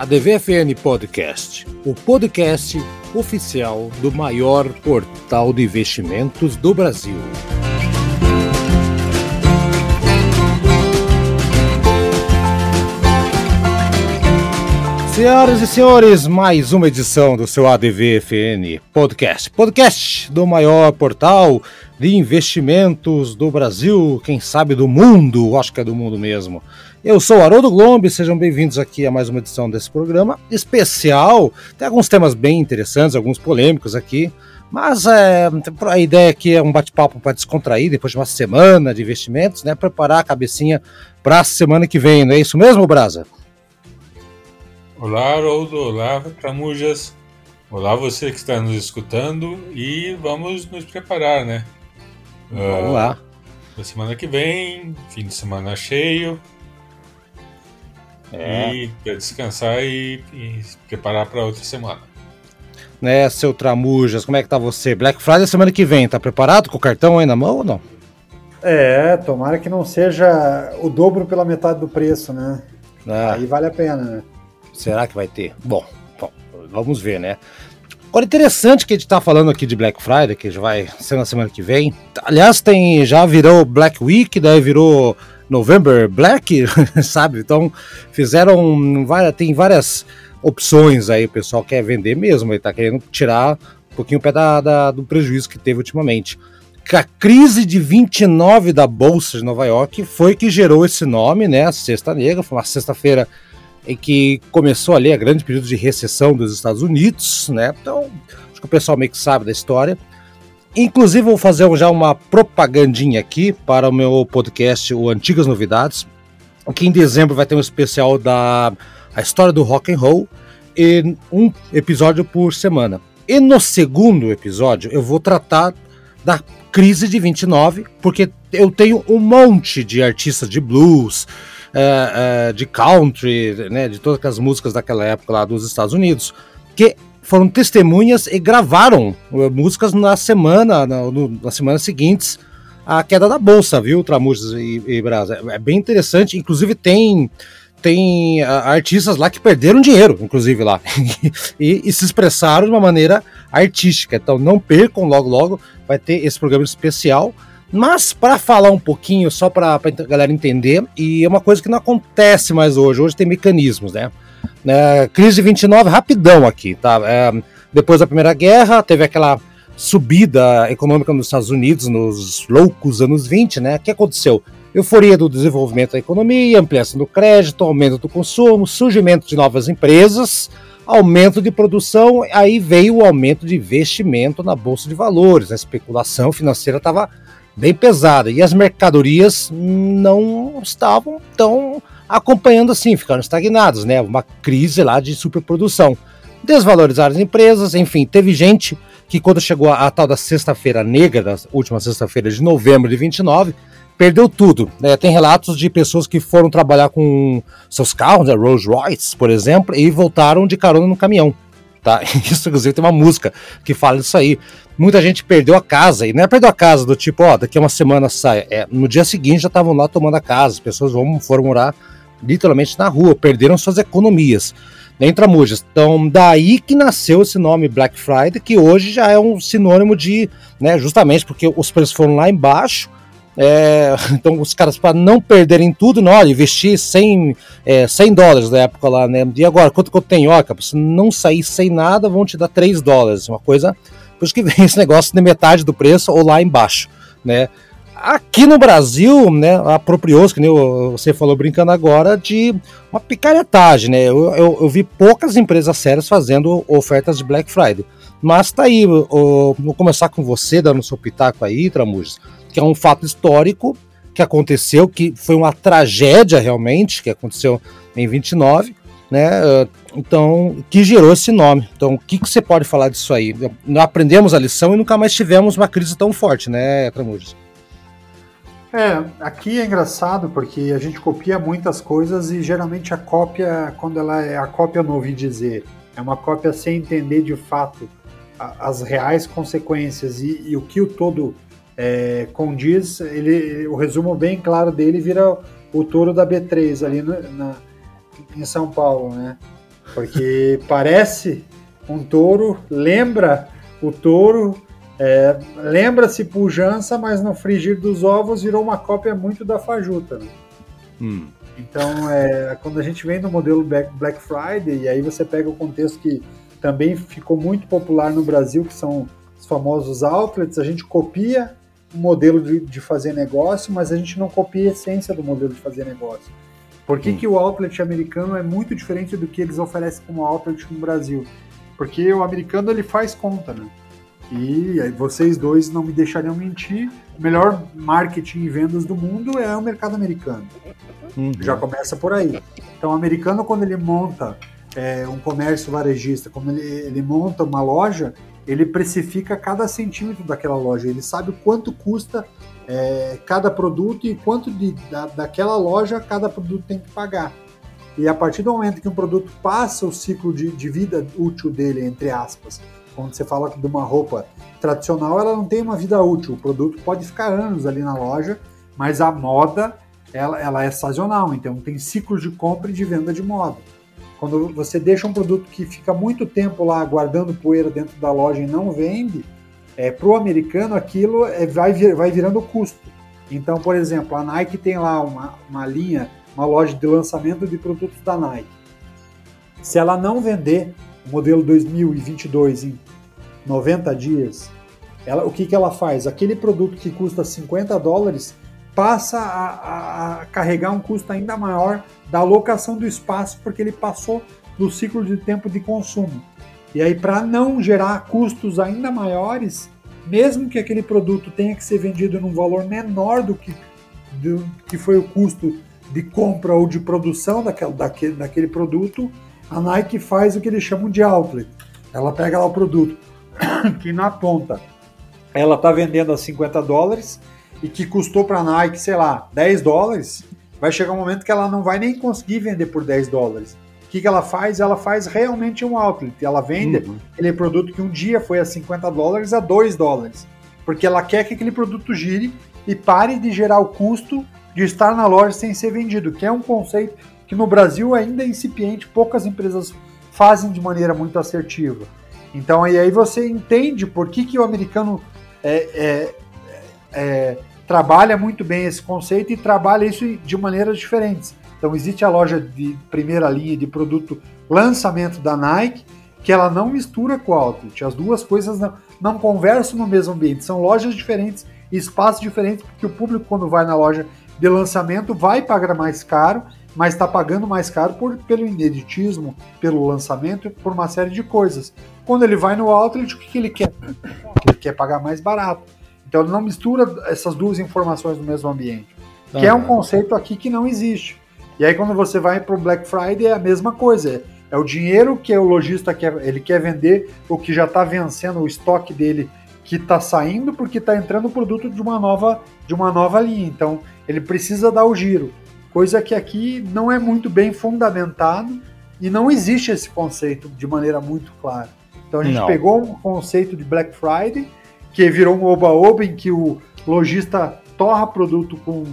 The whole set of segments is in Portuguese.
a DVFN Podcast, o podcast oficial do maior portal de investimentos do Brasil. Senhoras e senhores, mais uma edição do seu ADVFN Podcast. Podcast do maior portal de investimentos do Brasil, quem sabe do mundo, acho que é do mundo mesmo. Eu sou o Haroldo Glombe, sejam bem-vindos aqui a mais uma edição desse programa especial. Tem alguns temas bem interessantes, alguns polêmicos aqui, mas é, a ideia aqui é um bate-papo para descontrair depois de uma semana de investimentos, né? Preparar a cabecinha para a semana que vem, não é isso mesmo, Brasa? Olá, Haroldo, olá, Tramujas, olá você que está nos escutando e vamos nos preparar, né? Vamos uh, lá. Na semana que vem, fim de semana cheio, é. E descansar e, e preparar para outra semana. Né, seu Tramujas, como é que tá você? Black Friday semana que vem, tá preparado com o cartão aí na mão ou não? É, tomara que não seja o dobro pela metade do preço, né? Ah. Aí vale a pena, né? Será que vai ter? Bom, bom, vamos ver, né? Agora, interessante que a gente tá falando aqui de Black Friday, que já vai ser na semana que vem. Aliás, tem, já virou Black Week, daí virou November Black, sabe? Então fizeram tem várias opções aí, o pessoal quer vender mesmo, ele tá querendo tirar um pouquinho o pé da, da, do prejuízo que teve ultimamente. A crise de 29 da Bolsa de Nova York foi que gerou esse nome, né? Sexta Negra, foi uma sexta-feira em que começou ali a grande período de recessão dos Estados Unidos, né? Então, acho que o pessoal meio que sabe da história. Inclusive, vou fazer já uma propagandinha aqui para o meu podcast, o Antigas Novidades, que em dezembro vai ter um especial da a história do rock and roll e um episódio por semana. E no segundo episódio eu vou tratar da crise de 29, porque eu tenho um monte de artistas de blues, é, é, de country, né, de todas as músicas daquela época lá dos Estados Unidos, que foram testemunhas e gravaram uh, músicas na semana, na, no, nas semanas seguintes à queda da bolsa, viu, Tramujas e, e Brasa? É, é bem interessante, inclusive tem tem uh, artistas lá que perderam dinheiro, inclusive lá, e, e, se expressaram de uma maneira artística. Então não percam logo logo, vai ter esse programa especial. Mas para falar um pouquinho, só para a galera entender, e é uma coisa que não acontece mais hoje, hoje tem mecanismos, né? É, crise de 29, rapidão aqui, tá? É, depois da Primeira Guerra, teve aquela subida econômica nos Estados Unidos nos loucos anos 20, né? O que aconteceu? Euforia do desenvolvimento da economia, ampliação do crédito, aumento do consumo, surgimento de novas empresas, aumento de produção, aí veio o aumento de investimento na bolsa de valores, a especulação financeira estava bem pesada e as mercadorias não estavam tão acompanhando assim, ficaram estagnados, né? Uma crise lá de superprodução. Desvalorizaram as empresas, enfim, teve gente que quando chegou a, a tal da sexta-feira negra, da última sexta-feira de novembro de 29, perdeu tudo. Né? Tem relatos de pessoas que foram trabalhar com seus carros, né, Rolls Royce, por exemplo, e voltaram de carona no caminhão. Tá? Isso, inclusive, tem uma música que fala disso aí. Muita gente perdeu a casa, e não é perdeu a casa do tipo, ó, daqui a uma semana sai. É, no dia seguinte já estavam lá tomando a casa, as pessoas vão, foram morar literalmente na rua, perderam suas economias. Nem Tramujas. Então, daí que nasceu esse nome Black Friday, que hoje já é um sinônimo de, né, justamente porque os preços foram lá embaixo, é, então os caras para não perderem tudo, não, olha, investir 100, é, 100 dólares na época lá, né? E agora, quanto que eu tenho? Para você não sair sem nada, vão te dar 3 dólares, uma coisa, por isso que vem esse negócio de metade do preço ou lá embaixo, né? Aqui no Brasil, né, apropriou-se, que nem você falou brincando agora, de uma picaretagem, né? Eu, eu, eu, vi poucas empresas sérias fazendo ofertas de Black Friday. Mas tá aí, eu, eu, vou começar com você, dando seu pitaco aí, Tramujas, que é um fato histórico que aconteceu, que foi uma tragédia realmente, que aconteceu em 29, né? Então, que gerou esse nome. Então, o que, que você pode falar disso aí? Nós aprendemos a lição e nunca mais tivemos uma crise tão forte, né, Tramujas? É, aqui é engraçado porque a gente copia muitas coisas e geralmente a cópia, quando ela é a cópia, não ouvi dizer, é uma cópia sem entender de fato as reais consequências e, e o que o todo é, condiz, ele, o resumo bem claro dele vira o touro da B3 ali no, na, em São Paulo, né? Porque parece um touro, lembra o touro, é, lembra-se pujança, mas no frigir dos ovos virou uma cópia muito da fajuta. Né? Hum. Então, é, quando a gente vem no modelo Black Friday, e aí você pega o contexto que também ficou muito popular no Brasil, que são os famosos outlets, a gente copia modelo de, de fazer negócio, mas a gente não copia a essência do modelo de fazer negócio. Por que, que o outlet americano é muito diferente do que eles oferecem como outlet no Brasil? Porque o americano ele faz conta, né? E vocês dois não me deixariam mentir, o melhor marketing e vendas do mundo é o mercado americano. Uhum. Já começa por aí. Então, o americano, quando ele monta é, um comércio varejista, quando ele, ele monta uma loja, ele precifica cada centímetro daquela loja. Ele sabe quanto custa é, cada produto e quanto de, da, daquela loja cada produto tem que pagar. E a partir do momento que um produto passa o ciclo de, de vida útil dele, entre aspas, quando você fala de uma roupa tradicional, ela não tem uma vida útil. O produto pode ficar anos ali na loja, mas a moda ela, ela é sazonal, então tem ciclos de compra e de venda de moda. Quando você deixa um produto que fica muito tempo lá guardando poeira dentro da loja e não vende, é, para o americano aquilo é, vai, vir, vai virando custo. Então, por exemplo, a Nike tem lá uma, uma linha, uma loja de lançamento de produtos da Nike. Se ela não vender o modelo 2022 em 90 dias, ela, o que, que ela faz? Aquele produto que custa 50 dólares passa a, a, a carregar um custo ainda maior da alocação do espaço, porque ele passou do ciclo de tempo de consumo. E aí, para não gerar custos ainda maiores, mesmo que aquele produto tenha que ser vendido num valor menor do que, do, que foi o custo de compra ou de produção daquele, daquele, daquele produto, a Nike faz o que eles chamam de outlet. Ela pega lá o produto que na ponta ela está vendendo a 50 dólares e que custou para a Nike, sei lá, 10 dólares, vai chegar um momento que ela não vai nem conseguir vender por 10 dólares. O que, que ela faz? Ela faz realmente um outlet. Ela vende uhum. aquele produto que um dia foi a 50 dólares a 2 dólares. Porque ela quer que aquele produto gire e pare de gerar o custo de estar na loja sem ser vendido, que é um conceito que no Brasil ainda é incipiente, poucas empresas fazem de maneira muito assertiva. Então aí, aí você entende por que, que o americano é, é, é, trabalha muito bem esse conceito e trabalha isso de maneiras diferentes. Então existe a loja de primeira linha de produto lançamento da Nike, que ela não mistura com o outlet. As duas coisas não, não conversam no mesmo ambiente. São lojas diferentes, espaços diferentes, porque o público quando vai na loja de lançamento vai pagar mais caro, mas está pagando mais caro por, pelo ineditismo, pelo lançamento, por uma série de coisas. Quando ele vai no outlet, o que, que ele quer? Ele quer pagar mais barato. Então ele não mistura essas duas informações no mesmo ambiente. que é um conceito aqui que não existe. E aí quando você vai para o Black Friday é a mesma coisa. É o dinheiro que o lojista quer, ele quer vender, o que já está vencendo o estoque dele que está saindo porque está entrando o produto de uma nova de uma nova linha. Então ele precisa dar o giro, coisa que aqui não é muito bem fundamentado e não existe esse conceito de maneira muito clara. Então a gente não. pegou um conceito de Black Friday que virou um oba-oba em que o lojista torra produto com,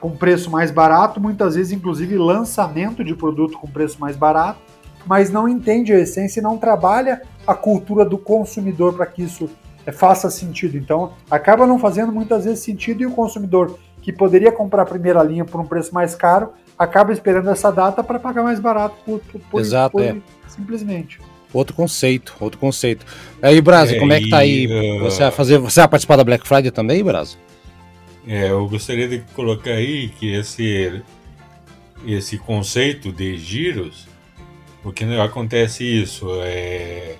com preço mais barato, muitas vezes, inclusive, lançamento de produto com preço mais barato, mas não entende a essência e não trabalha a cultura do consumidor para que isso é, faça sentido. Então, acaba não fazendo muitas vezes sentido e o consumidor que poderia comprar a primeira linha por um preço mais caro acaba esperando essa data para pagar mais barato por, por, por, Exato, por é. simplesmente. Outro conceito, outro conceito. Aí, Brasa, é, como é que tá aí? Uh, você vai fazer, você vai participar da Black Friday também, Brasa? É, eu gostaria de colocar aí que esse esse conceito de giros, porque acontece isso, é,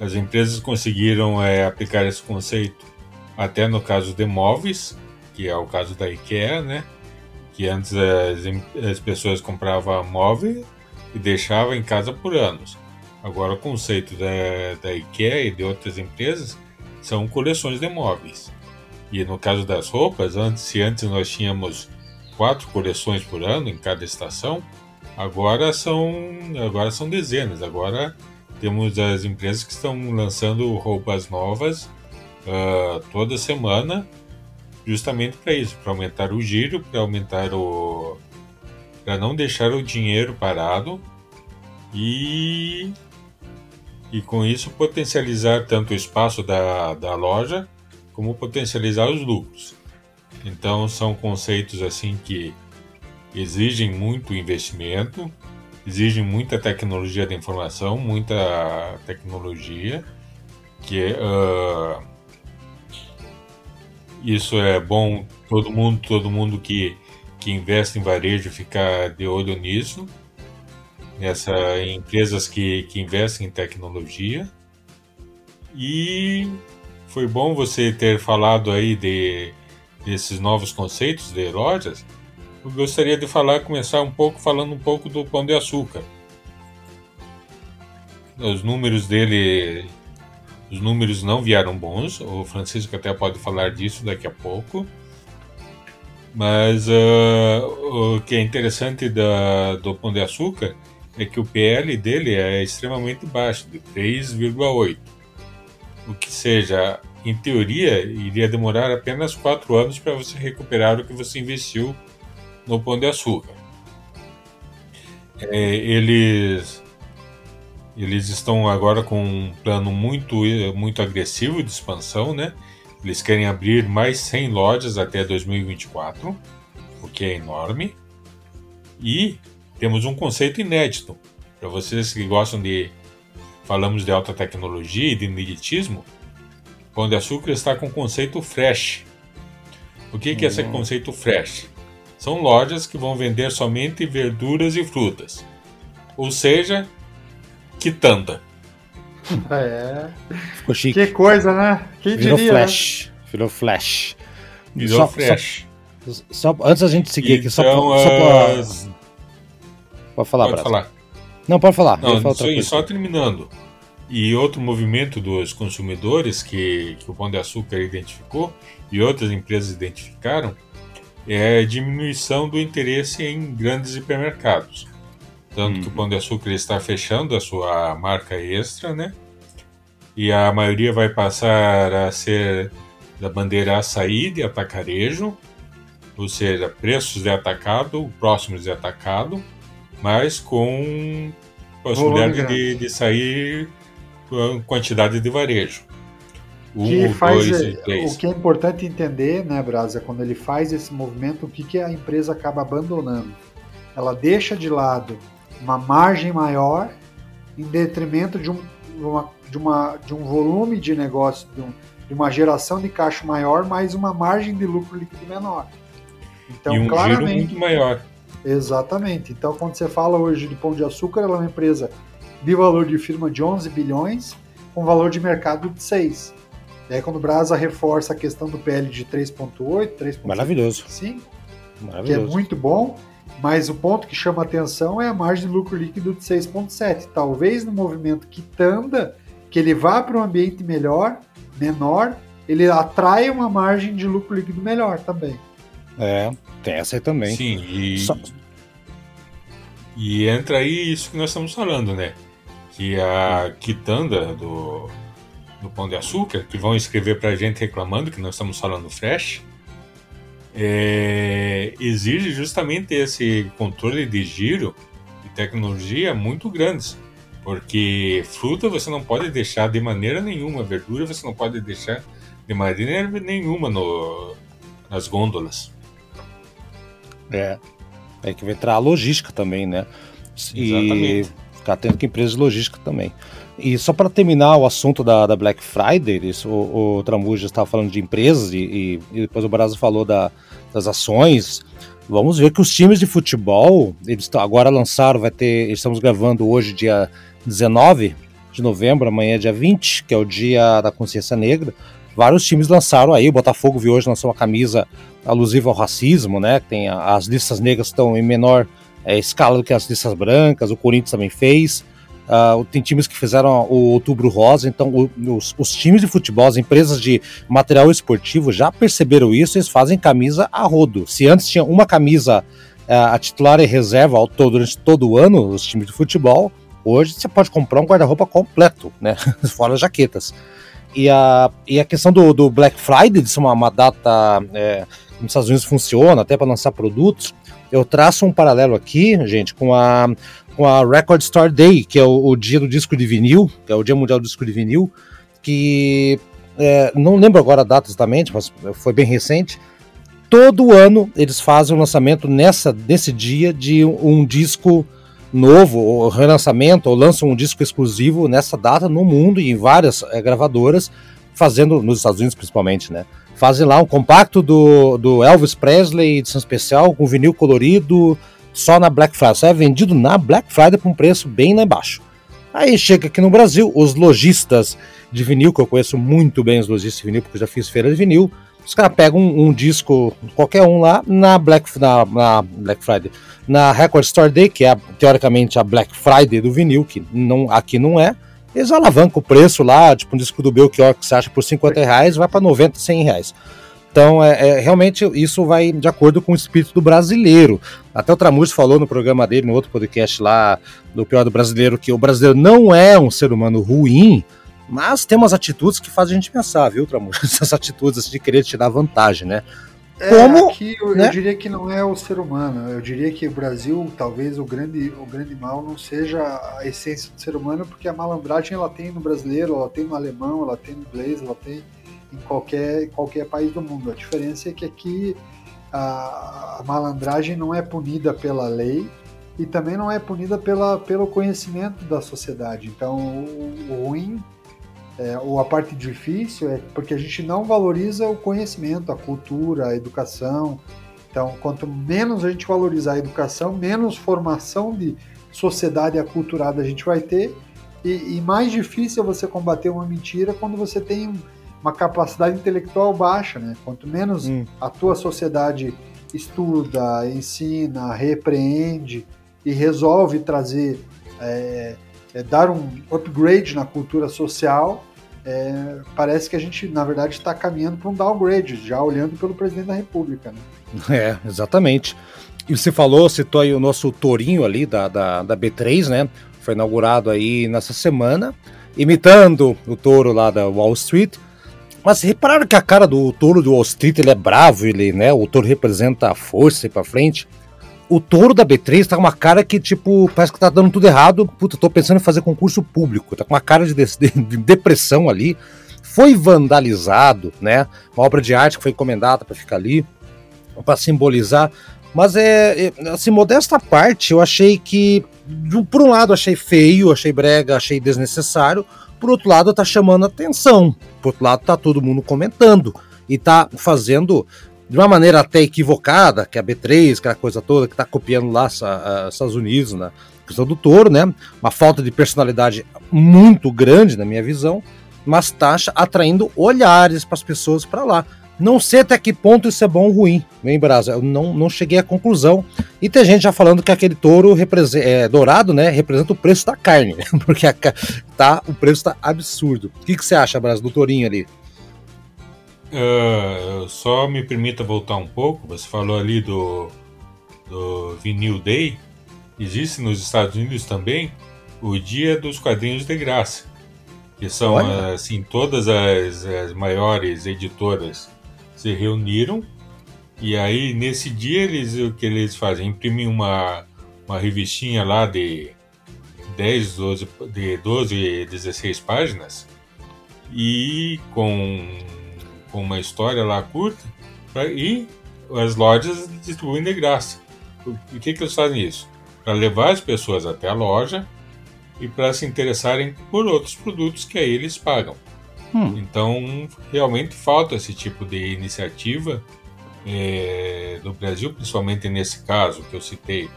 as empresas conseguiram é, aplicar esse conceito até no caso de móveis, que é o caso da IKEA, né? Que antes as, as pessoas compravam móvel e deixavam em casa por anos. Agora, o conceito da, da IKEA e de outras empresas são coleções de móveis. E no caso das roupas, antes, se antes nós tínhamos quatro coleções por ano em cada estação, agora são, agora são dezenas. Agora temos as empresas que estão lançando roupas novas uh, toda semana, justamente para isso, para aumentar o giro, para aumentar o. para não deixar o dinheiro parado e, e com isso potencializar tanto o espaço da, da loja como potencializar os lucros. Então são conceitos assim que exigem muito investimento, exigem muita tecnologia da informação, muita tecnologia que uh, isso é bom todo mundo todo mundo que que investe em varejo ficar de olho nisso nessa empresas que, que investem em tecnologia e foi bom você ter falado aí de desses novos conceitos de lojas. Eu gostaria de falar, começar um pouco falando um pouco do Pão de Açúcar. Os números dele, os números não vieram bons. O Francisco até pode falar disso daqui a pouco. Mas uh, o que é interessante da, do Pão de Açúcar é que o PL dele é extremamente baixo, de 3,8. O que seja, em teoria, iria demorar apenas 4 anos para você recuperar o que você investiu no Pão de Açúcar. É, eles, eles estão agora com um plano muito, muito agressivo de expansão, né? Eles querem abrir mais 100 lojas até 2024, o que é enorme. E temos um conceito inédito. Para vocês que gostam de. Falamos de alta tecnologia e de ineditismo, Pão de Açúcar está com o conceito fresh. O que, que é esse hum. conceito fresh? São lojas que vão vender somente verduras e frutas. Ou seja, quitanda. É. Ficou chique. Que coisa, né? Quem Virou diria, flash. Né? Virou flash. Virou só, flash. Só, só, antes da gente seguir aqui, só, então, pra, só pra... Pode falar, Pode falar. Não, pode falar. Não, só, só terminando. E outro movimento dos consumidores que, que o Pão de Açúcar identificou e outras empresas identificaram é a diminuição do interesse em grandes hipermercados. Tanto uhum. que o uhum. Pão de Açúcar está fechando a sua marca extra, né? E a maioria vai passar a ser da bandeira açaí de atacarejo, ou seja, preços de atacado, próximos de atacado, mas com possibilidade de, de sair com quantidade de varejo. Um, que faz, dois e três. O que é importante entender, né, Brasa, quando ele faz esse movimento, o que, que a empresa acaba abandonando? Ela deixa de lado uma margem maior em detrimento de um, uma, de uma, de um volume de negócio, de, um, de, uma geração de caixa maior, mais uma margem de lucro líquido menor. Então, e um claramente, giro muito maior. Exatamente. Então, quando você fala hoje de Pão de Açúcar, ela é uma empresa de valor de firma de 11 bilhões, com valor de mercado de 6. E aí, quando o Brasa reforça a questão do PL de 3,8, 3,5, Maravilhoso. Maravilhoso. que é muito bom, mas o ponto que chama atenção é a margem de lucro líquido de 6,7. Talvez no movimento quitanda, que ele vá para um ambiente melhor, menor, ele atrai uma margem de lucro líquido melhor também. É, tem essa aí também. Sim, e, Só... e entra aí isso que nós estamos falando, né? Que a quitanda do, do Pão de Açúcar, que vão escrever para a gente reclamando que nós estamos falando fresh, é, exige justamente esse controle de giro e tecnologia muito grandes. Porque fruta você não pode deixar de maneira nenhuma, verdura você não pode deixar de maneira nenhuma no, nas gôndolas. É. É que vai entrar a logística também, né? E Exatamente. ficar atento com empresas de logística também. E só para terminar o assunto da, da Black Friday, isso, o, o Tramuja estava falando de empresas e, e, e depois o Brasil falou da, das ações, vamos ver que os times de futebol, eles agora lançaram, vai ter, estamos gravando hoje, dia 19 de novembro, amanhã é dia 20, que é o dia da consciência negra. Vários times lançaram aí, o Botafogo viu hoje lançou uma camisa alusiva ao racismo, né? Tem as listas negras estão em menor é, escala do que as listas brancas, o Corinthians também fez. Uh, tem times que fizeram o Outubro Rosa, então o, os, os, times de futebol, as empresas de material esportivo já perceberam isso, eles fazem camisa a rodo. Se antes tinha uma camisa uh, a titular e reserva ao todo, durante todo o ano, os times de futebol, hoje você pode comprar um guarda-roupa completo, né? Fora as jaquetas. E a, e a questão do, do Black Friday, de ser uma, uma data é, nos Estados Unidos funciona, até para lançar produtos, eu traço um paralelo aqui, gente, com a com a Record Store Day, que é o, o, dia do disco de vinil, que é o Dia Mundial do Disco de Vinil, que é, não lembro agora a data exatamente, mas foi bem recente. Todo ano eles fazem o lançamento nessa, nesse dia de um, um disco novo, ou relançamento, ou lançam um disco exclusivo nessa data no mundo e em várias é, gravadoras, fazendo, nos Estados Unidos principalmente, né? Fazem lá um compacto do, do Elvis Presley, edição especial, com vinil colorido, só na Black Friday. Só é vendido na Black Friday por um preço bem lá embaixo. Aí chega aqui no Brasil, os lojistas de vinil, que eu conheço muito bem os lojistas de vinil, porque eu já fiz feira de vinil, os caras pegam um, um, disco, qualquer um lá, na Black, na, na, Black Friday, na Record Store Day, que é teoricamente a Black Friday do vinil, que não, aqui não é, eles alavancam o preço lá, tipo um disco do Belchior que você acha por 50 reais, vai para 90, 100 reais. Então, é, é, realmente, isso vai de acordo com o espírito do brasileiro. Até o Tramuz falou no programa dele, no outro podcast lá, do Pior do Brasileiro, que o brasileiro não é um ser humano ruim, mas tem umas atitudes que fazem a gente pensar, viu, Tramuz? Essas atitudes assim, de querer tirar vantagem, né? É, Como, aqui eu, né? eu, diria que não é o ser humano. Eu diria que o Brasil, talvez o grande, o grande mal não seja a essência do ser humano, porque a malandragem ela tem no brasileiro, ela tem no alemão, ela tem no inglês, ela tem em qualquer, qualquer país do mundo. A diferença é que aqui a, a malandragem não é punida pela lei e também não é punida pela, pelo conhecimento da sociedade. Então, o, o ruim é, ou a parte difícil é porque a gente não valoriza o conhecimento, a cultura, a educação. Então, quanto menos a gente valorizar a educação, menos formação de sociedade aculturada a gente vai ter, e, e mais difícil é você combater uma mentira quando você tem uma capacidade intelectual baixa, né? Quanto menos hum. a tua sociedade estuda, ensina, repreende e resolve trazer, é, é, dar um upgrade na cultura social, é, parece que a gente, na verdade, está caminhando para um downgrade, já olhando pelo presidente da República. Né? É, exatamente. E você falou, citou aí o nosso tourinho ali da, da, da B3, né? Foi inaugurado aí nessa semana, imitando o touro lá da Wall Street. Mas repararam que a cara do touro do Wall Street ele é bravo, ele, né? O touro representa a força e para frente o touro da B3 tá com uma cara que, tipo, parece que tá dando tudo errado. Puta, tô pensando em fazer concurso público. Tá com uma cara de, de, de depressão ali. Foi vandalizado, né? Uma obra de arte que foi encomendada para ficar ali, para simbolizar. Mas é, é, assim, modesta parte, eu achei que, por um lado, achei feio, achei brega, achei desnecessário. Por outro lado, tá chamando atenção. Por outro lado, tá todo mundo comentando e tá fazendo de uma maneira até equivocada, que é a B3, aquela coisa toda, que está copiando lá os Estados Unidos na questão do touro, né? Uma falta de personalidade muito grande, na minha visão, mas está atraindo olhares para as pessoas para lá. Não sei até que ponto isso é bom ou ruim, hein, Brasa? Eu não, não cheguei à conclusão. E tem gente já falando que aquele touro é, dourado, né, representa o preço da carne, porque a, tá, o preço está absurdo. O que, que você acha, Brasa, do tourinho ali? Uh, só me permita voltar um pouco. Você falou ali do, do Vinyl Day. Existe nos Estados Unidos também o Dia dos Quadrinhos de Graça, que são Olha. assim todas as, as maiores editoras se reuniram e aí nesse dia eles o que eles fazem imprimem uma uma revistinha lá de 10, 12, de 12, 16 páginas e com com uma história lá curta pra, e as lojas distribuem de graça. Por que, que eles fazem isso? Para levar as pessoas até a loja e para se interessarem por outros produtos que aí eles pagam. Hum. Então, realmente falta esse tipo de iniciativa é, no Brasil, principalmente nesse caso que eu citei.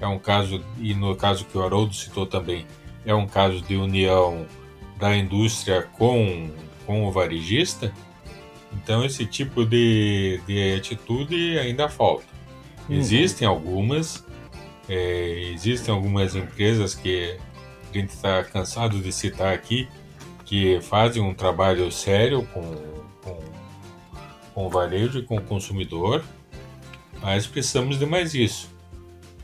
É um caso, e no caso que o Haroldo citou também, é um caso de união da indústria com, com o varejista então esse tipo de, de atitude ainda falta. Uhum. Existem algumas, é, existem algumas empresas que a gente está cansado de citar aqui, que fazem um trabalho sério com, com, com o varejo e com o consumidor, mas precisamos de mais isso.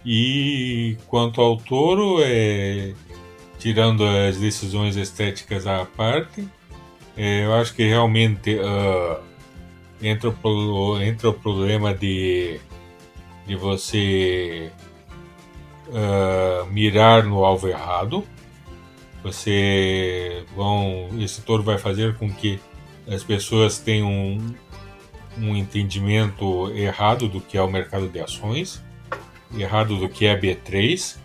E quanto ao touro, é, tirando as decisões estéticas à parte, eu acho que realmente uh, entra, o, entra o problema de, de você uh, mirar no alvo errado. Você vão, esse touro vai fazer com que as pessoas tenham um, um entendimento errado do que é o mercado de ações, errado do que é B3,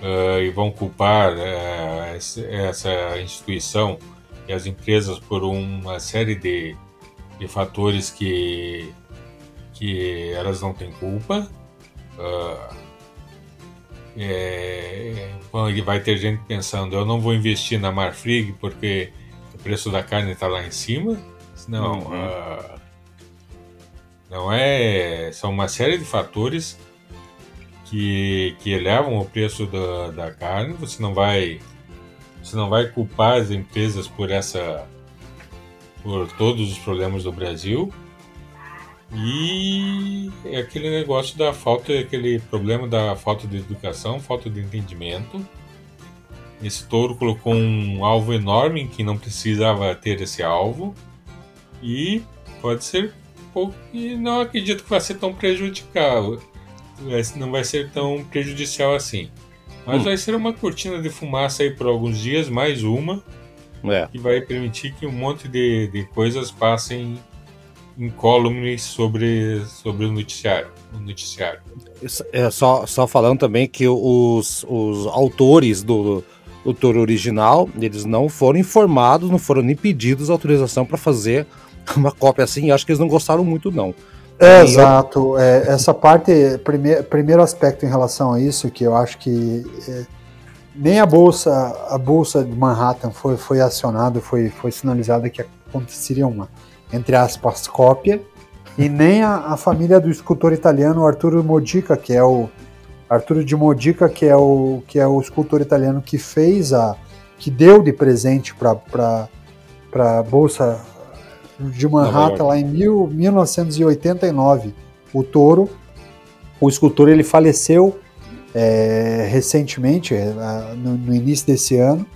uh, e vão culpar uh, essa instituição e as empresas por uma série de, de fatores que, que elas não têm culpa. Uh, é, vai ter gente pensando, eu não vou investir na Marfrig porque o preço da carne está lá em cima. Não, uhum. uh, não é. São uma série de fatores que, que elevam o preço da, da carne. Você não vai você não vai culpar as empresas por essa por todos os problemas do Brasil. E é aquele negócio da falta, aquele problema da falta de educação, falta de entendimento. Esse touro colocou um alvo enorme que não precisava ter esse alvo. E pode ser pouco. E não acredito que vai ser tão prejudicial. Não vai ser tão prejudicial assim. Mas hum. vai ser uma cortina de fumaça aí por alguns dias, mais uma. É. Que vai permitir que um monte de, de coisas passem incólume sobre, sobre o noticiário. O noticiário. É, só, só falando também que os, os autores do, do touro original, eles não foram informados, não foram nem pedidos autorização para fazer uma cópia assim, acho que eles não gostaram muito não. É, exato, é, essa parte, primeir, primeiro aspecto em relação a isso, que eu acho que é, nem a bolsa, a bolsa de Manhattan foi, foi acionada, foi, foi sinalizada que aconteceria uma entre aspas, cópia, e nem a, a família do escultor italiano Arturo Modica, que é o Arturo de Modica, que é o que é o escultor italiano que fez a que deu de presente para para a bolsa de Manhattan lá em mil, 1989 o touro o escultor ele faleceu é, recentemente é, no, no, início desse ano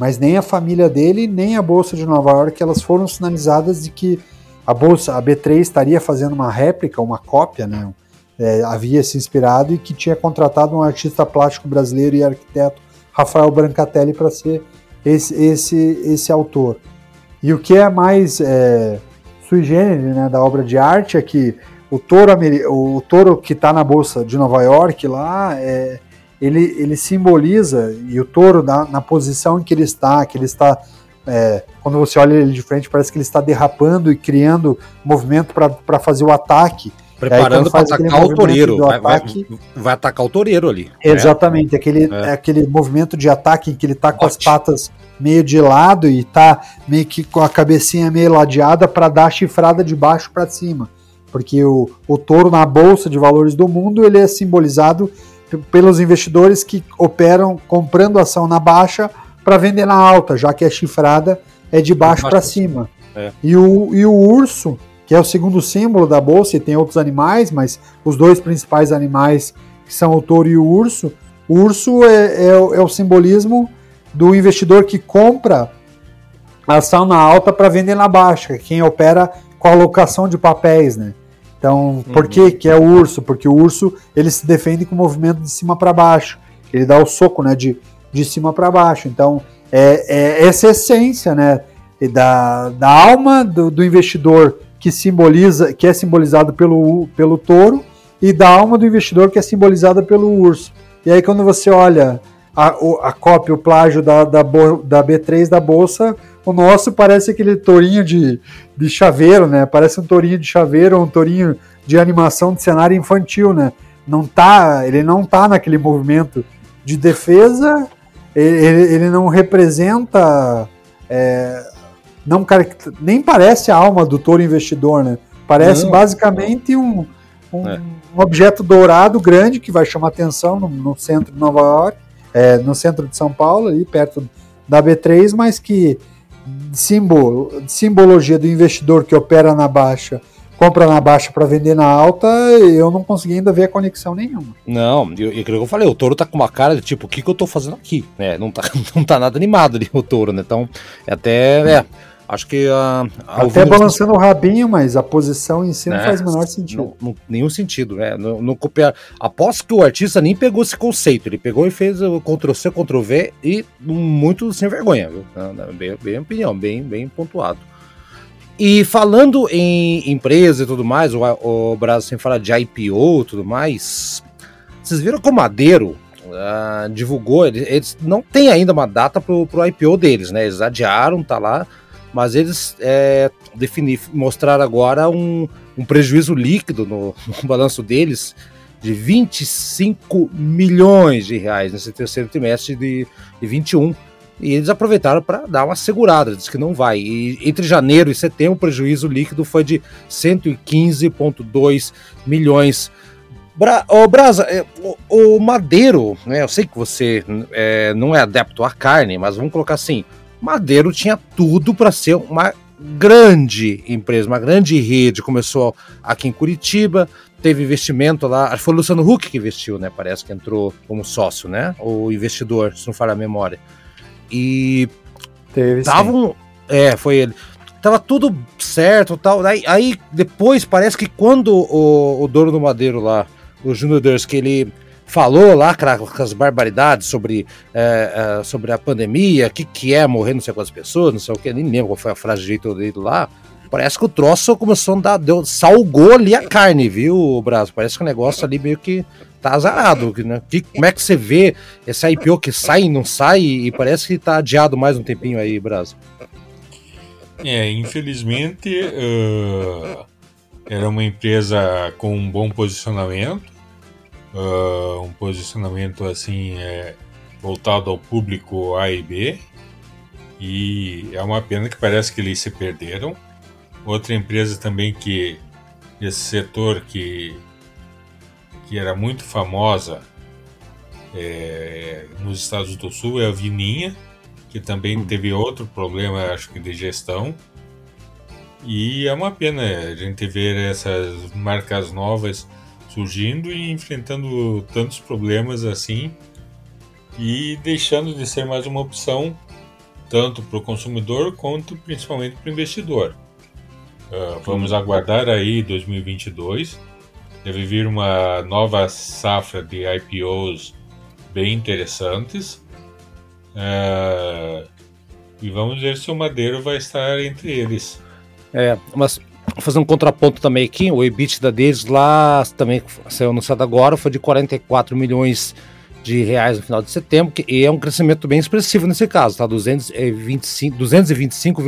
mas nem a família dele, nem a Bolsa de Nova York, elas foram sinalizadas de que a Bolsa, a B3 estaria fazendo uma réplica, uma cópia, né? É, havia se inspirado e que tinha contratado um artista plástico brasileiro e arquiteto, Rafael Brancatelli, para ser esse, esse, esse autor. E o que é mais é, sui generis né, da obra de arte é que o touro, o touro que está na Bolsa de Nova York lá é, ele, ele simboliza, e o touro na, na posição em que ele está, que ele está, é, quando você olha ele de frente, parece que ele está derrapando e criando movimento para fazer o ataque. Preparando para atacar o toureiro. Vai, ataque, vai, vai, atacar o toureiro ali. Né? Exatamente, aquele, é. aquele movimento de ataque em que ele está com as patas meio de lado e está meio que com a cabecinha meio ladeada para dar a chifrada de baixo para cima. Porque o, o touro na bolsa de valores do mundo ele é simbolizado pelos investidores que operam comprando ação na baixa para vender na alta, já que a chifrada é de baixo para cima. É. E, o, e o urso, que é o segundo símbolo da bolsa, e tem outros animais, mas os dois principais animais que são o touro e o urso, o urso é, é, é o simbolismo do investidor que compra a ação na alta para vender na baixa, quem opera com a alocação de papéis, né? Então, por que, uhum. que é o urso? Porque o urso ele se defende com o movimento de cima para baixo. Ele dá o soco né, de, de cima para baixo. Então, é, é, essa essência né, da, da alma do, do, investidor que simboliza, que é simbolizado pelo, pelo touro, e da alma do investidor que é simbolizada pelo urso. E aí, quando você olha a, a cópia, o plágio da, da, da B3 da Bolsa, o nosso parece aquele tourinho de, de chaveiro, né? Parece um tourinho de chaveiro um tourinho de animação de cenário infantil, né? Não tá, ele não tá naquele movimento de defesa, ele, ele não representa, é, não nem parece a alma do touro investidor, né? Parece não, basicamente um, um, é. um, objeto dourado grande que vai chamar atenção no, no centro de Nova York, é, no centro de São Paulo, ali perto da B3, mas que símbolo, simbologia do investidor que opera na baixa, compra na baixa para vender na alta, eu não consegui ainda ver a conexão nenhuma. Não, e aquilo que eu falei, o touro tá com uma cara de tipo, o que, que eu tô fazendo aqui? né não, tá, não tá nada animado ali o touro, né? Então, é até. É, Acho que a. a Até balançando o rabinho, mas a posição em si não é, faz o menor sentido. Não, não, nenhum sentido, né? Não, não copiar. Aposto que o artista nem pegou esse conceito. Ele pegou e fez o Ctrl-C, Ctrl-V e muito sem vergonha, viu? Bem, bem opinião, bem, bem pontuado. E falando em empresa e tudo mais, o, o Brasil sem falar de IPO e tudo mais, vocês viram que o Madeiro uh, divulgou, eles, eles, não têm ainda uma data pro, pro IPO deles, né? Eles adiaram, tá lá mas eles é, definir, mostraram agora um, um prejuízo líquido no, no, balanço deles de 25 milhões de reais nesse terceiro trimestre de, de 21. E eles aproveitaram para dar uma segurada, diz que não vai. E entre janeiro e setembro, o prejuízo líquido foi de 115,2 milhões. Bra Ô, Brasa, é, o, o, Madeiro, né, eu sei que você é, não é adepto à carne, mas vamos colocar assim: Madeiro tinha tudo para ser uma grande empresa, uma grande rede. Começou aqui em Curitiba, teve investimento lá. Acho que foi o Luciano Huck que investiu, né? Parece que entrou como sócio, né? O investidor, se não falha a memória. E teve. Tavam, é, foi ele. Tava tudo certo tal. Aí, aí depois parece que quando o, o dono do Madeiro lá, o Junior que ele falou lá com as barbaridades sobre, é, é, sobre a pandemia, o que, que é morrer não sei quantas pessoas, não sei o que, nem lembro qual foi a frase de jeito dele lá. Parece que o troço começou a dar, deu, salgou ali a carne, viu, Brasil? Parece que o negócio ali meio que tá azarado, né? Que, como é que você vê esse IPO que sai e não sai e parece que tá adiado mais um tempinho aí, Brasil? É, infelizmente uh, era uma empresa com um bom posicionamento, uh, um posicionamento assim é, voltado ao público A e B. E é uma pena que parece que eles se perderam. Outra empresa também que esse setor que, que era muito famosa é, nos Estados do Sul é a Vininha, que também hum. teve outro problema, acho que de gestão. E é uma pena a gente ver essas marcas novas surgindo e enfrentando tantos problemas assim e deixando de ser mais uma opção tanto para o consumidor quanto principalmente para o investidor. Uh, vamos aguardar aí 2022. Deve vir uma nova safra de IPOs bem interessantes. Uh, e vamos ver se o Madeiro vai estar entre eles. É, mas fazer um contraponto também aqui, o EBITDA deles lá também saiu anunciado agora, foi de 44 milhões de reais no final de setembro, que é um crescimento bem expressivo nesse caso, tá? 225,9% 225,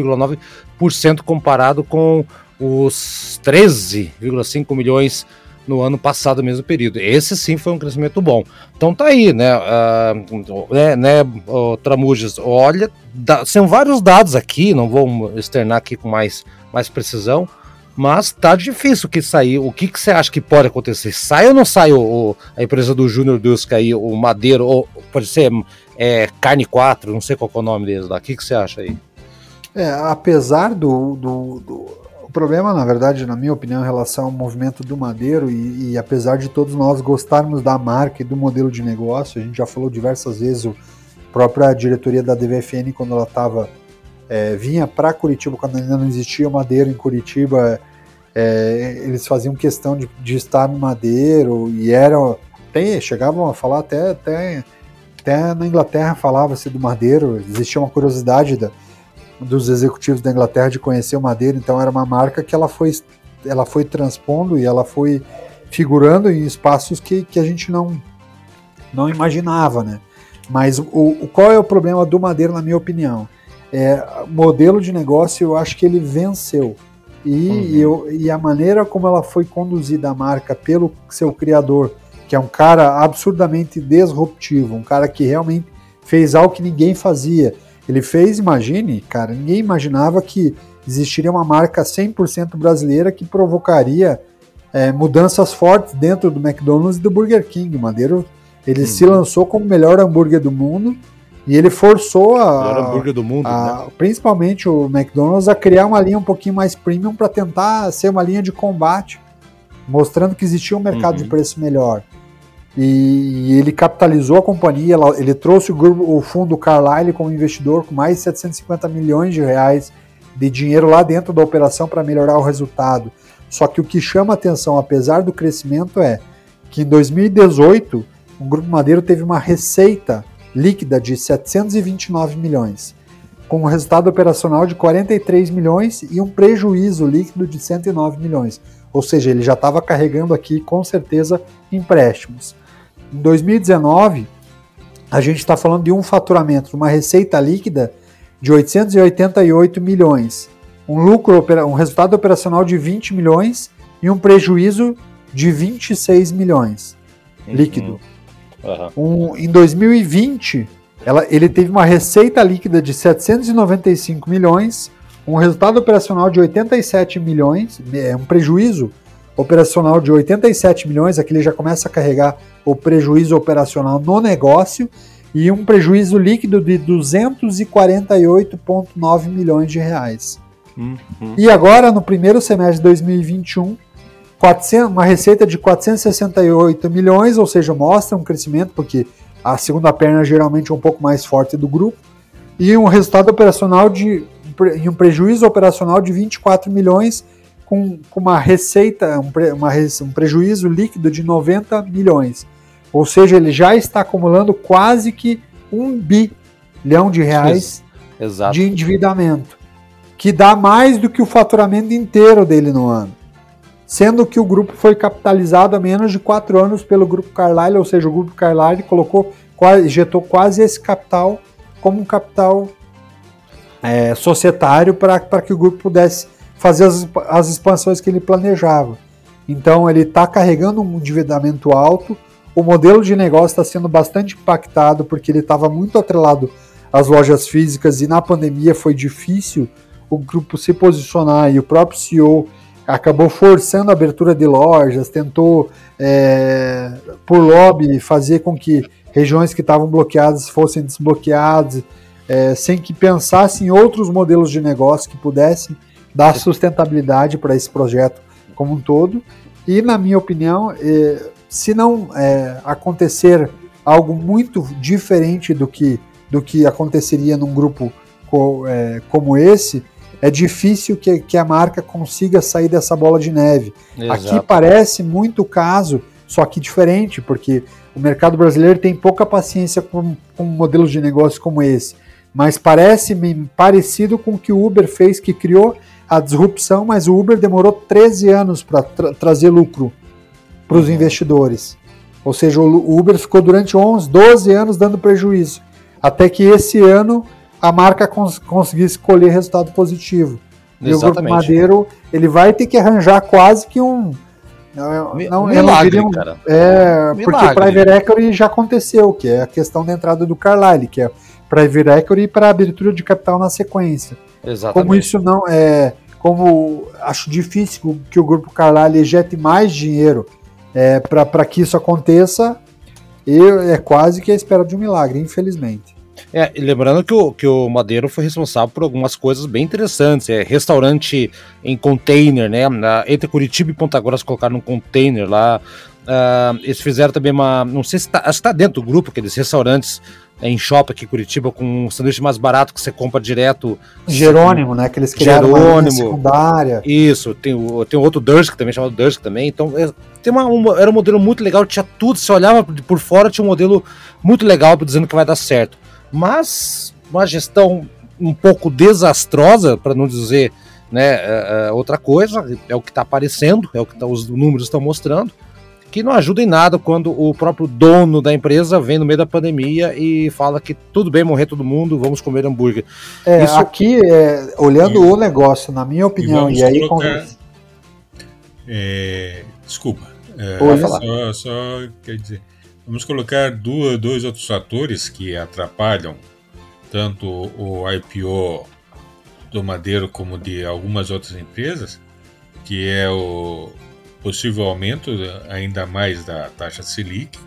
comparado com os 13,5 milhões no ano passado, mesmo período. Esse sim foi um crescimento bom. Então tá aí, né? Uh, né, né Tramujas, olha, são vários dados aqui, não vou externar aqui com mais, mais precisão, mas tá difícil que sair. O que, que você acha que pode acontecer? Sai ou não sai o, o a empresa do Júnior Dusk aí, o Madeiro, ou pode ser é, Carne 4, não sei qual é o nome deles lá. O que, que você acha aí? É, apesar do, do, do, O problema, na verdade, na minha opinião, em relação ao movimento do Madeiro, e, e apesar de todos nós gostarmos da marca e do modelo de negócio, a gente já falou diversas vezes, a própria diretoria da DVFN, quando ela estava é, vinha para Curitiba quando ainda não existia Madeiro em Curitiba. É, eles faziam questão de, de, estar no Madeiro e eram até, chegavam a falar até, até, até na Inglaterra falava-se do Madeiro, existia uma curiosidade da, dos executivos da Inglaterra de conhecer o Madeiro, então era uma marca que ela foi, ela foi transpondo e ela foi figurando em espaços que, que a gente não, não imaginava, né? Mas o, o, qual é o problema do Madeiro, na minha opinião? É, modelo de negócio eu acho que ele venceu. E, uhum. eu, e a maneira como ela foi conduzida a marca pelo seu criador, que é um cara absurdamente disruptivo, um cara que realmente fez algo que ninguém fazia. Ele fez, imagine, cara, ninguém imaginava que existiria uma marca 100% brasileira que provocaria é, mudanças fortes dentro do McDonald's e do Burger King. O Madeiro, ele uhum. se lançou como o melhor hambúrguer do mundo e ele forçou a, do mundo, a, né? principalmente o McDonald's a criar uma linha um pouquinho mais premium para tentar ser uma linha de combate, mostrando que existia um mercado uhum. de preço melhor. E, e, ele capitalizou a companhia, ele trouxe o, grupo, o fundo Carlyle como investidor com mais de 750 milhões de reais de dinheiro lá dentro da operação para melhorar o resultado. Só que o que chama atenção, apesar do crescimento, é que em 2018 o Grupo Madeiro teve uma receita líquida de 729 milhões, com um resultado operacional de 43 milhões e um prejuízo líquido de 109 milhões. Ou seja, ele já estava carregando aqui com certeza empréstimos. Em 2019, a gente está falando de um faturamento, uma receita líquida de 888 milhões, um lucro, um resultado operacional de 20 milhões e um prejuízo de 26 milhões líquido. Uhum. Um, em 2020, ela, ele teve uma receita líquida de 795 milhões, um resultado operacional de 87 milhões, é um prejuízo operacional de 87 milhões, aqui ele já começa a carregar o prejuízo operacional no negócio e um prejuízo líquido de 248,9 milhões de reais. Uhum. E agora, no primeiro semestre de 2021, 400, uma receita de 468 milhões, ou seja, mostra um crescimento, porque a segunda perna geralmente é um pouco mais forte do grupo, e um resultado operacional de e um prejuízo operacional de 24 milhões, com, com uma receita, um, uma, um prejuízo líquido de 90 milhões. Ou seja, ele já está acumulando quase que um bilhão de reais de endividamento, que dá mais do que o faturamento inteiro dele no ano. Sendo que o grupo foi capitalizado há menos de quatro anos pelo grupo Carlyle, ou seja, o grupo Carlyle colocou, injetou quase esse capital como um capital é, societário para que o grupo pudesse fazer as, as expansões que ele planejava. Então ele está carregando um endividamento alto, o modelo de negócio está sendo bastante impactado porque ele estava muito atrelado às lojas físicas e na pandemia foi difícil o grupo se posicionar e o próprio CEO acabou forçando a abertura de lojas, tentou é, por lobby fazer com que regiões que estavam bloqueadas fossem desbloqueadas, é, sem que pensasse em outros modelos de negócio que pudessem dar sustentabilidade para esse projeto como um todo. E, na minha opinião, é, se não é, acontecer algo muito diferente do que, do que aconteceria num grupo co, é, como esse, é difícil que, que, a marca consiga sair dessa bola de neve. Exato. Aqui parece muito o caso, só que diferente, porque o mercado brasileiro tem pouca paciência com, com modelos de negócio como esse. Mas parece parecido com o que o Uber fez, que criou a disrupção, mas o Uber demorou 13 anos para tra trazer lucro para os uhum. investidores. Ou seja, o Uber ficou durante 11, 12 anos dando prejuízo. Até que esse ano a marca cons conseguisse colher resultado positivo. Exatamente. E o Grupo Madeiro ele vai ter que arranjar quase que um. Não, não, Milagre, não um, cara. É, Milagre. porque Private Equity já aconteceu, que é a questão da entrada do Carlyle, que é Private Equity para abertura de capital na sequência. Exatamente. Como isso não é como acho difícil que o grupo Carlyle ejete mais dinheiro é, para que isso aconteça, é quase que a espera de um milagre, infelizmente. É, lembrando que o, que o Madeiro foi responsável por algumas coisas bem interessantes. É, restaurante em container, né? Na, entre Curitiba e Ponta Grossa colocaram um container lá. Uh, eles fizeram também uma. Não sei se está tá dentro do grupo, aqueles restaurantes é, em shopping aqui em Curitiba com um sanduíche mais barato que você compra direto. Jerônimo, né? Que eles criaram Jerônimo, secundária. Isso, tem, o, tem outro Dursk também, chamado Dursk também. Então, é, tem uma, uma, era um modelo muito legal, tinha tudo, você olhava por fora, tinha um modelo muito legal dizendo que vai dar certo. Mas uma gestão um pouco desastrosa, para não dizer né, é, é, outra coisa, é o que está aparecendo, é o que tá, os números estão mostrando que não ajuda em nada quando o próprio dono da empresa vem no meio da pandemia e fala que tudo bem morrer todo mundo, vamos comer hambúrguer. É, Isso... Aqui, é, olhando e, o negócio, na minha opinião, e, e aí. Colocar, é, desculpa, é, só, só quer dizer, vamos colocar duas, dois outros fatores que atrapalham tanto o IPO do Madeiro como de algumas outras empresas, que é o possível aumento ainda mais da taxa Selic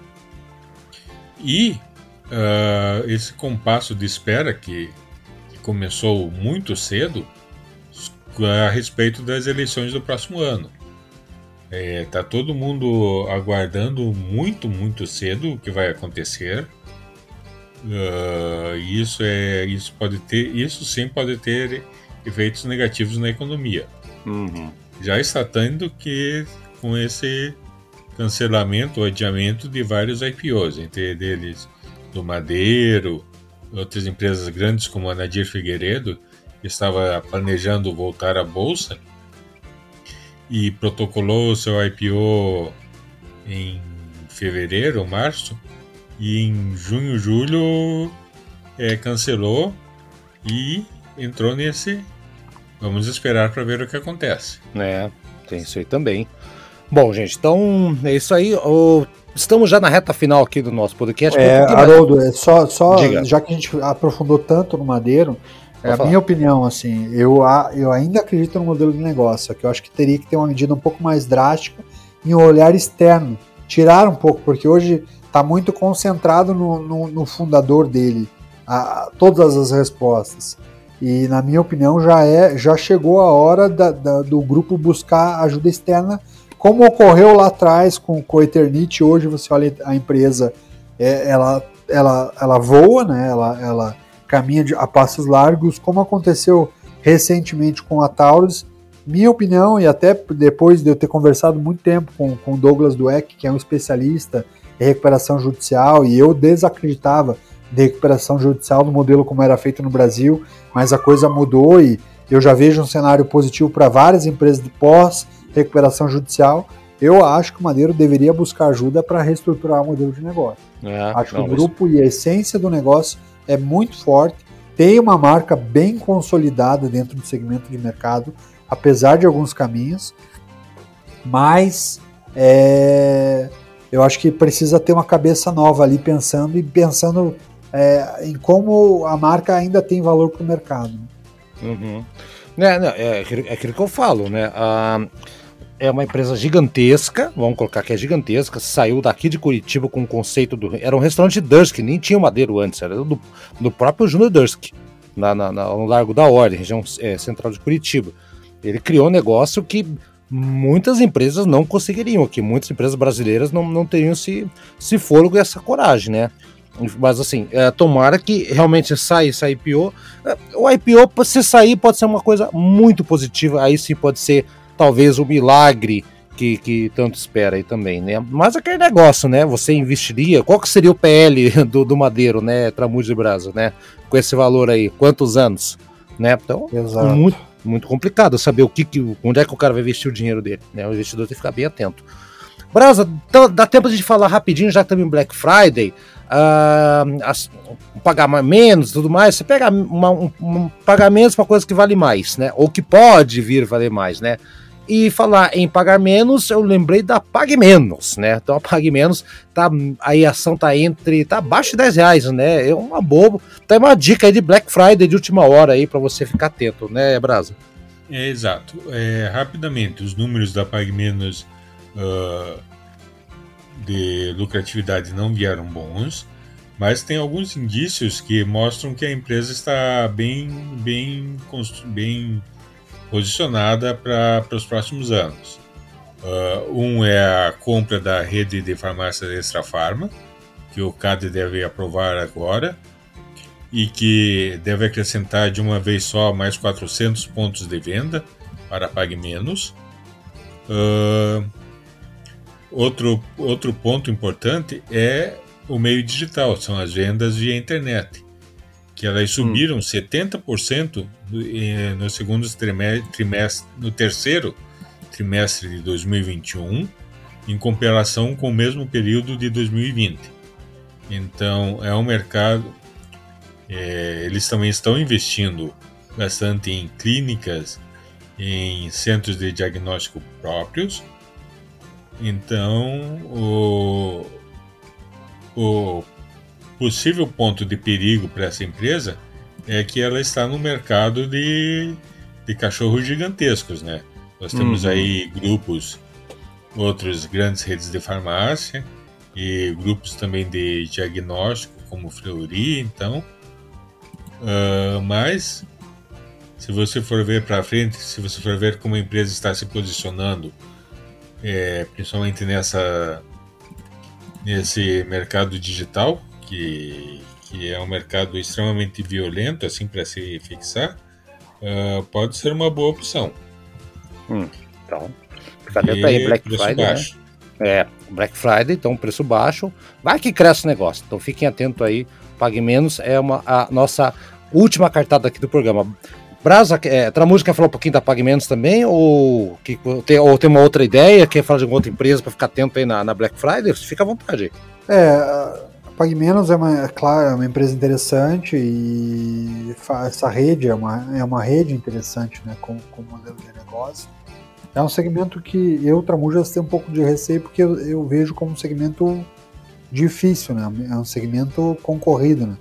e uh, esse compasso de espera que, que começou muito cedo a respeito das eleições do próximo ano. Está é, tá todo mundo aguardando muito, muito cedo o que vai acontecer. Uh, isso é, isso pode ter, isso sim pode ter efeitos negativos na economia. Uhum. Já está tendo que com esse cancelamento ou adiamento de vários IPOs, entre eles do Madeiro, outras empresas grandes como a Nadir Figueiredo, que estava planejando voltar à bolsa e protocolou o seu IPO em fevereiro ou março, e em junho, julho é, cancelou e entrou nesse. Vamos esperar para ver o que acontece. É, tem isso aí também. Bom, gente, então é isso aí. O... Estamos já na reta final aqui do nosso podcast. É, Haroldo, é só, só já que a gente aprofundou tanto no Madeiro, é a minha opinião, assim, eu, eu ainda acredito no modelo de negócio, só que eu acho que teria que ter uma medida um pouco mais drástica em um olhar externo. Tirar um pouco, porque hoje está muito concentrado no, no, no fundador dele, a, todas as respostas. E na minha opinião já é, já chegou a hora da, da, do grupo buscar ajuda externa, como ocorreu lá atrás com, com o Eternit. Hoje você olha a empresa, é, ela, ela, ela voa, né? Ela, ela caminha a passos largos, como aconteceu recentemente com a Taurus. Minha opinião, e até depois de eu ter conversado muito tempo com, com Douglas Dueck, que é um especialista em recuperação judicial, e eu desacreditava de recuperação judicial no modelo como era feito no Brasil, mas a coisa mudou e eu já vejo um cenário positivo para várias empresas de pós-recuperação judicial. Eu acho que o Madeiro deveria buscar ajuda para reestruturar o modelo de negócio. É, acho não, que o grupo mas... e a essência do negócio é muito forte, tem uma marca bem consolidada dentro do segmento de mercado, apesar de alguns caminhos, mas é, eu acho que precisa ter uma cabeça nova ali pensando e pensando é, em como a marca ainda tem valor para o mercado. Uhum. É, não, é, aquilo que eu falo, né? Ah, é uma empresa gigantesca, vamos colocar que é gigantesca, saiu daqui de Curitiba com o conceito do. Era um restaurante Dursk, nem tinha Madeiro antes, era do, do próprio Júnior Dursk, na, na, no Largo da Ordem, região é, central de Curitiba. Ele criou um negócio que muitas empresas não conseguiriam, que muitas empresas brasileiras não, não teriam esse, esse fôlego e essa coragem, né? Mas assim, é, tomara que realmente saia esse IPO. É, o IPO, se sair, pode ser uma coisa muito positiva, aí sim pode ser talvez o milagre que, que tanto espera aí também, né? Mas aquele negócio, né? Você investiria, qual que seria o PL do, do Madeiro, né? Tramujo de Brasa, né? Com esse valor aí, quantos anos, né? Então, Exato. muito muito complicado saber o que, que onde é que o cara vai investir o dinheiro dele, né? O investidor tem que ficar bem atento. Brasa, então dá tempo de falar rapidinho, já também Black Friday, uh, as, pagar menos tudo mais, você pega uma, um, um, pagar menos para coisa que vale mais, né? Ou que pode vir valer mais, né? E falar em pagar menos, eu lembrei da Pague Menos, né? Então a Pague Menos, tá, aí a ação tá entre, tá abaixo de 10 reais, né? É uma bobo. Tem uma dica aí de Black Friday de última hora aí para você ficar atento, né, Brasa? É, exato. É, rapidamente, os números da Pague Menos uh, de lucratividade não vieram bons, mas tem alguns indícios que mostram que a empresa está bem, bem, bem posicionada para os próximos anos. Uh, um é a compra da rede de farmácias Extra Farma, que o CAD deve aprovar agora, e que deve acrescentar de uma vez só mais 400 pontos de venda para Pague Menos. Uh, outro, outro ponto importante é o meio digital, são as vendas via internet que elas subiram hum. 70% no segundo trimestre, no terceiro trimestre de 2021, em comparação com o mesmo período de 2020. Então, é um mercado. É, eles também estão investindo bastante em clínicas, em centros de diagnóstico próprios. Então, o, o possível ponto de perigo para essa empresa é que ela está no mercado de, de cachorros gigantescos, né? Nós temos uhum. aí grupos, outras grandes redes de farmácia e grupos também de diagnóstico, como Fleury, então. Uh, mas, se você for ver para frente, se você for ver como a empresa está se posicionando, é, principalmente nessa nesse mercado digital, que, que é um mercado extremamente violento, assim, para se fixar, uh, pode ser uma boa opção. Hum, então, fica atento aí, Black Friday. Né? Baixo. Né? É, Black Friday, então preço baixo. Vai que cresce o negócio. Então fiquem atentos aí. Pague menos é uma, a nossa última cartada aqui do programa. Brasa, é, Tramuja quer falar um pouquinho da Pague Menos também? Ou, que, tem, ou tem uma outra ideia? Quer falar de alguma outra empresa para ficar atento aí na, na Black Friday? Fica à vontade. É, Pague Menos é uma, é claro, é uma empresa interessante e essa rede é uma, é uma rede interessante, né, com, com modelo de negócio. É um segmento que eu, Tramujas, tenho um pouco de receio porque eu, eu, vejo como um segmento difícil, né, é um segmento concorrido, né,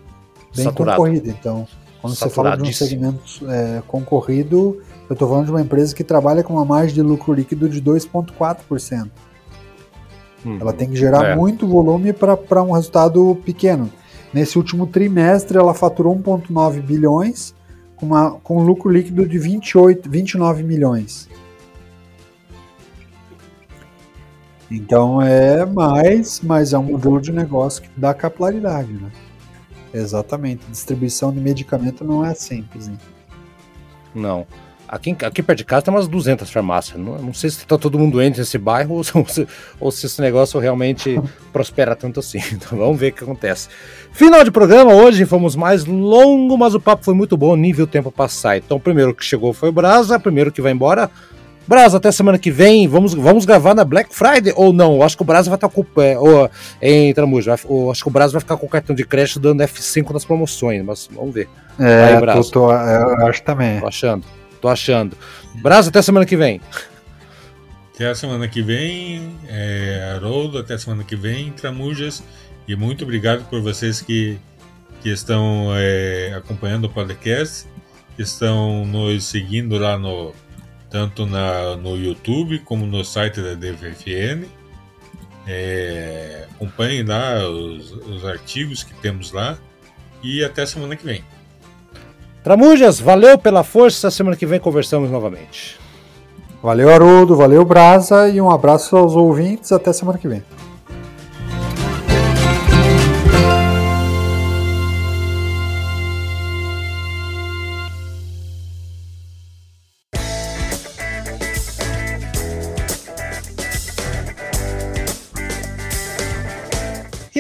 bem Saturado. concorrido. Então, quando você fala de um segmento é, concorrido, eu estou falando de uma empresa que trabalha com uma margem de lucro líquido de 2,4%. Uhum. Ela tem que gerar é. muito volume para um resultado pequeno. Nesse último trimestre, ela faturou 1,9 bilhões, com, uma, com um lucro líquido de 28, 29 milhões. Então é mais, mas é um modelo de negócio que dá capilaridade, né? Exatamente. Distribuição de medicamento não é simples. Né? Não. Aqui, aqui perto de casa tem umas 200 farmácias. Não, não sei se está todo mundo doente nesse bairro ou se, ou se esse negócio realmente prospera tanto assim. Então vamos ver o que acontece. Final de programa, hoje fomos mais longo, mas o papo foi muito bom, nível tempo passar. Então, o primeiro que chegou foi o Brasa, primeiro que vai embora. Brasa, até semana que vem, vamos, vamos gravar na Black Friday ou não? Eu acho que o Brasa vai estar com. É, ou, em Tramujo, acho que o Brasa vai ficar com o cartão de crédito dando F5 nas promoções, mas vamos ver. É, vai, tô, tô, eu acho também. Tô achando. Tô achando. Brasa, até semana que vem. Até a semana que vem, é, Haroldo, até a semana que vem, Tramujas. E muito obrigado por vocês que, que estão é, acompanhando o podcast, que estão nos seguindo lá no tanto na, no YouTube como no site da DVFN. É, acompanhem lá os, os artigos que temos lá e até a semana que vem. Tramujas, valeu pela força. Semana que vem conversamos novamente. Valeu, Haroldo. Valeu, Brasa. E um abraço aos ouvintes. Até semana que vem.